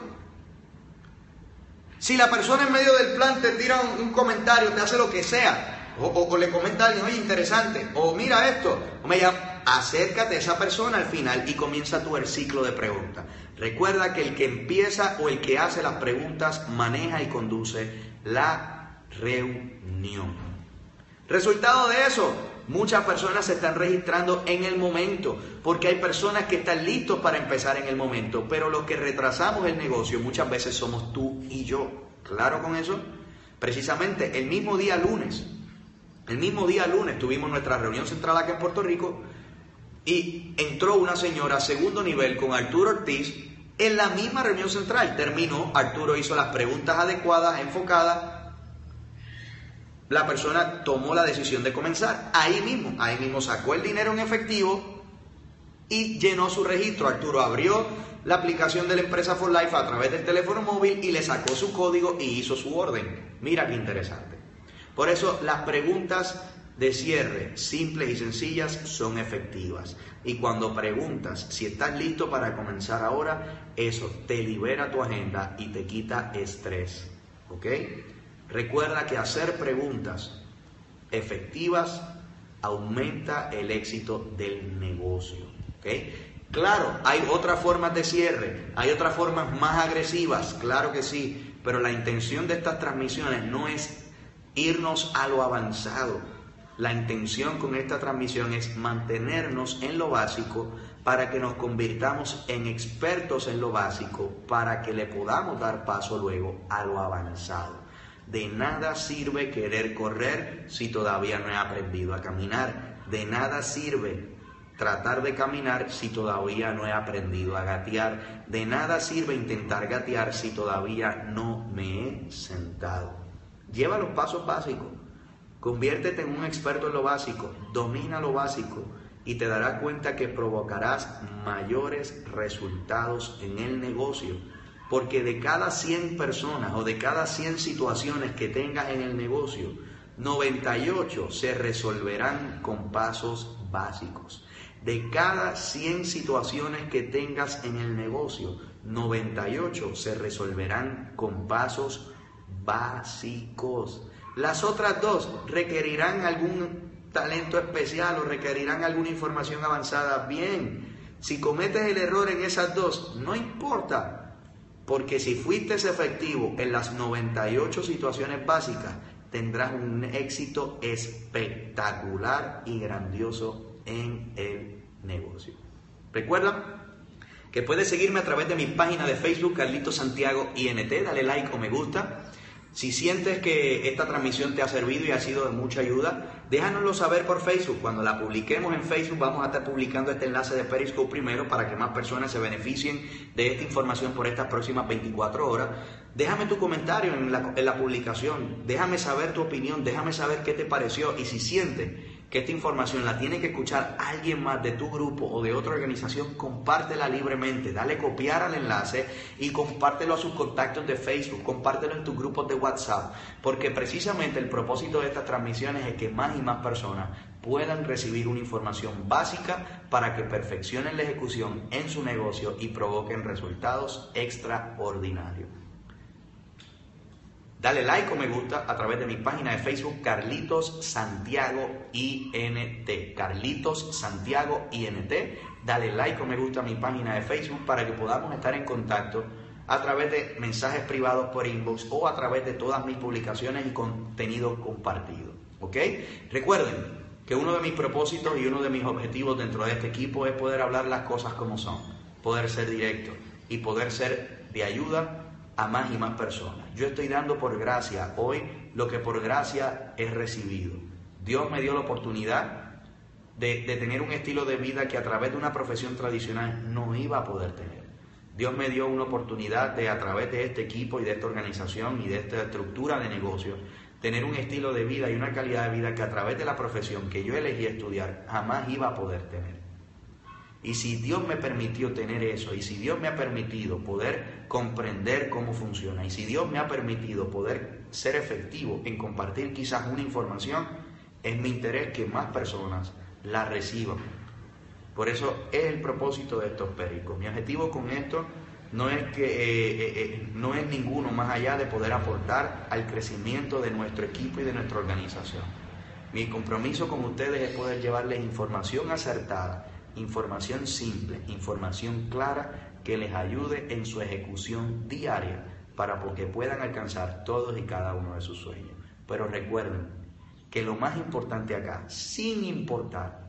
Si la persona en medio del plan te tira un, comentario, te hace lo que sea, o, le comenta a alguien, oye, interesante, o mira esto, o me acércate a esa persona al final y comienza tú el ciclo de preguntas. Recuerda que el que empieza o el que hace las preguntas maneja y conduce la reunión. Resultado de eso, muchas personas se están registrando en el momento, porque hay personas que están listos para empezar en el momento, pero los que retrasamos el negocio muchas veces somos tú y yo. ¿Claro con eso? Precisamente el mismo día lunes, el mismo día lunes tuvimos nuestra reunión central aquí en Puerto Rico y entró una señora a segundo nivel con Arturo Ortiz en la misma reunión central. Terminó, Arturo hizo las preguntas adecuadas, enfocadas. La persona tomó la decisión de comenzar. Ahí mismo, ahí mismo sacó el dinero en efectivo y llenó su registro. Arturo abrió la aplicación de la empresa For Life a través del teléfono móvil y le sacó su código y hizo su orden. Mira qué interesante. Por eso las preguntas de cierre, simples y sencillas, son efectivas. Y cuando preguntas si estás listo para comenzar ahora, eso te libera tu agenda y te quita estrés. ¿Ok? Recuerda que hacer preguntas efectivas aumenta el éxito del negocio. ¿Ok? Claro, hay otras formas de cierre, hay otras formas más agresivas, claro que sí, pero la intención de estas transmisiones no es irnos a lo avanzado. La intención con esta transmisión es mantenernos en lo básico para que nos convirtamos en expertos en lo básico, para que le podamos dar paso luego a lo avanzado. De nada sirve querer correr si todavía no he aprendido a caminar. De nada sirve tratar de caminar si todavía no he aprendido a gatear. De nada sirve intentar gatear si todavía no me he sentado. Lleva los pasos básicos. Conviértete en un experto en lo básico. Domina lo básico. Y te darás cuenta que provocarás mayores resultados en el negocio. Porque de cada 100 personas o de cada 100 situaciones que tengas en el negocio, 98 se resolverán con pasos básicos. De cada 100 situaciones que tengas en el negocio, 98 se resolverán con pasos básicos. Las otras dos requerirán algún talento especial o requerirán alguna información avanzada. Bien, si cometes el error en esas dos, no importa. Porque si fuiste efectivo en las 98 situaciones básicas, tendrás un éxito espectacular y grandioso en el negocio. Recuerda que puedes seguirme a través de mi página de Facebook, Carlito Santiago INT, dale like o me gusta. Si sientes que esta transmisión te ha servido y ha sido de mucha ayuda, déjanoslo saber por Facebook. Cuando la publiquemos en Facebook vamos a estar publicando este enlace de Periscope primero para que más personas se beneficien de esta información por estas próximas 24 horas. Déjame tu comentario en la, en la publicación, déjame saber tu opinión, déjame saber qué te pareció y si sientes que esta información la tiene que escuchar alguien más de tu grupo o de otra organización, compártela libremente, dale copiar al enlace y compártelo a sus contactos de Facebook, compártelo en tus grupos de WhatsApp, porque precisamente el propósito de estas transmisiones es que más y más personas puedan recibir una información básica para que perfeccionen la ejecución en su negocio y provoquen resultados extraordinarios. Dale like o me gusta a través de mi página de Facebook Carlitos Santiago INT. Carlitos Santiago INT. Dale like o me gusta a mi página de Facebook para que podamos estar en contacto a través de mensajes privados por inbox o a través de todas mis publicaciones y contenido compartido. ¿Ok? Recuerden que uno de mis propósitos y uno de mis objetivos dentro de este equipo es poder hablar las cosas como son, poder ser directo y poder ser de ayuda a más y más personas. Yo estoy dando por gracia hoy lo que por gracia he recibido. Dios me dio la oportunidad de, tener un estilo de vida que a través de una profesión tradicional no iba a poder tener. Dios me dio una oportunidad de a través de este equipo y de esta organización y de esta estructura de negocio tener un estilo de vida y una calidad de vida que a través de la profesión que yo elegí estudiar jamás iba a poder tener. Y si Dios me permitió tener eso, y si Dios me ha permitido poder comprender cómo funciona, y si Dios me ha permitido poder ser efectivo en compartir quizás una información, es mi interés que más personas la reciban. Por eso es el propósito de estos pericos. Mi objetivo con esto no es que eh, eh, eh, no es ninguno más allá de poder aportar al crecimiento de nuestro equipo y de nuestra organización. Mi compromiso con ustedes es poder llevarles información acertada información simple, información clara que les ayude en su ejecución diaria para que puedan alcanzar todos y cada uno de sus sueños. Pero recuerden que lo más importante acá, sin importar,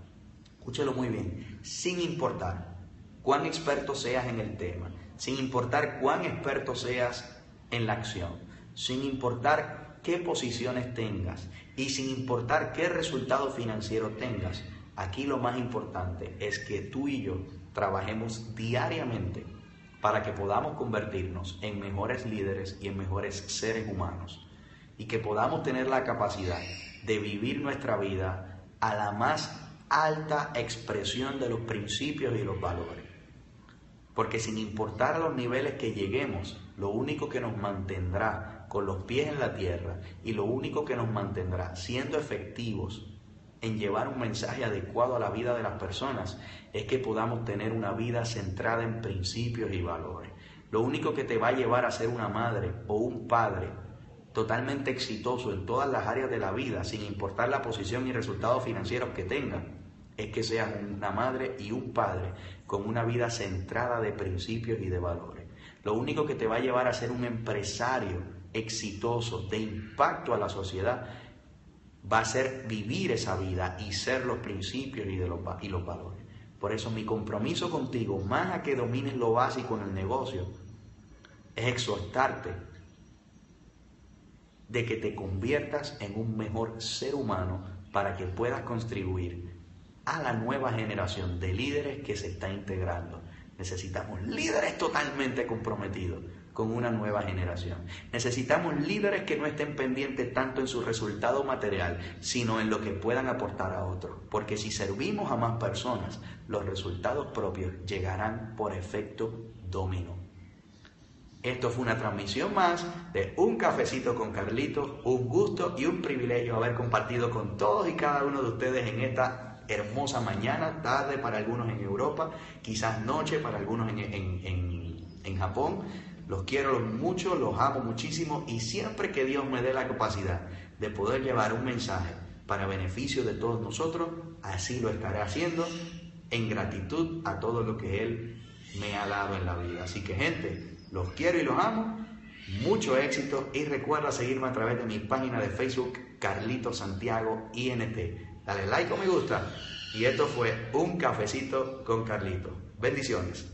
escúchelo muy bien, sin importar cuán experto seas en el tema, sin importar cuán experto seas en la acción, sin importar qué posiciones tengas y sin importar qué resultado financiero tengas, Aquí lo más importante es que tú y yo trabajemos diariamente para que podamos convertirnos en mejores líderes y en mejores seres humanos y que podamos tener la capacidad de vivir nuestra vida a la más alta expresión de los principios y los valores. Porque sin importar los niveles que lleguemos, lo único que nos mantendrá con los pies en la tierra y lo único que nos mantendrá siendo efectivos en llevar un mensaje adecuado a la vida de las personas es que podamos tener una vida centrada en principios y valores. Lo único que te va a llevar a ser una madre o un padre totalmente exitoso en todas las áreas de la vida, sin importar la posición y resultados financieros que tengan, es que seas una madre y un padre con una vida centrada de principios y de valores. Lo único que te va a llevar a ser un empresario exitoso, de impacto a la sociedad, va a ser vivir esa vida y ser los principios y, los, y los valores. Por eso mi compromiso contigo, más a que domines lo básico en el negocio, es exhortarte de que te conviertas en un mejor ser humano para que puedas contribuir a la nueva generación de líderes que se está integrando. Necesitamos líderes totalmente comprometidos con una nueva generación. Necesitamos líderes que no estén pendientes tanto en su resultado material, sino en lo que puedan aportar a otros. Porque si servimos a más personas, los resultados propios llegarán por efecto dominó. Esto fue una transmisión más de Un Cafecito con Carlitos. Un gusto y un privilegio haber compartido con todos y cada uno de ustedes en esta hermosa mañana, tarde para algunos en Europa, quizás noche para algunos en, en, en, en Japón. Los quiero mucho, los amo muchísimo y siempre que Dios me dé la capacidad de poder llevar un mensaje para beneficio de todos nosotros, así lo estaré haciendo en gratitud a todo lo que Él me ha dado en la vida. Así que gente, Los quiero y los amo. Mucho éxito y recuerda seguirme a través de mi página de Facebook Carlito Santiago INT. Dale like o me gusta. Y esto fue un cafecito con Carlito. Bendiciones.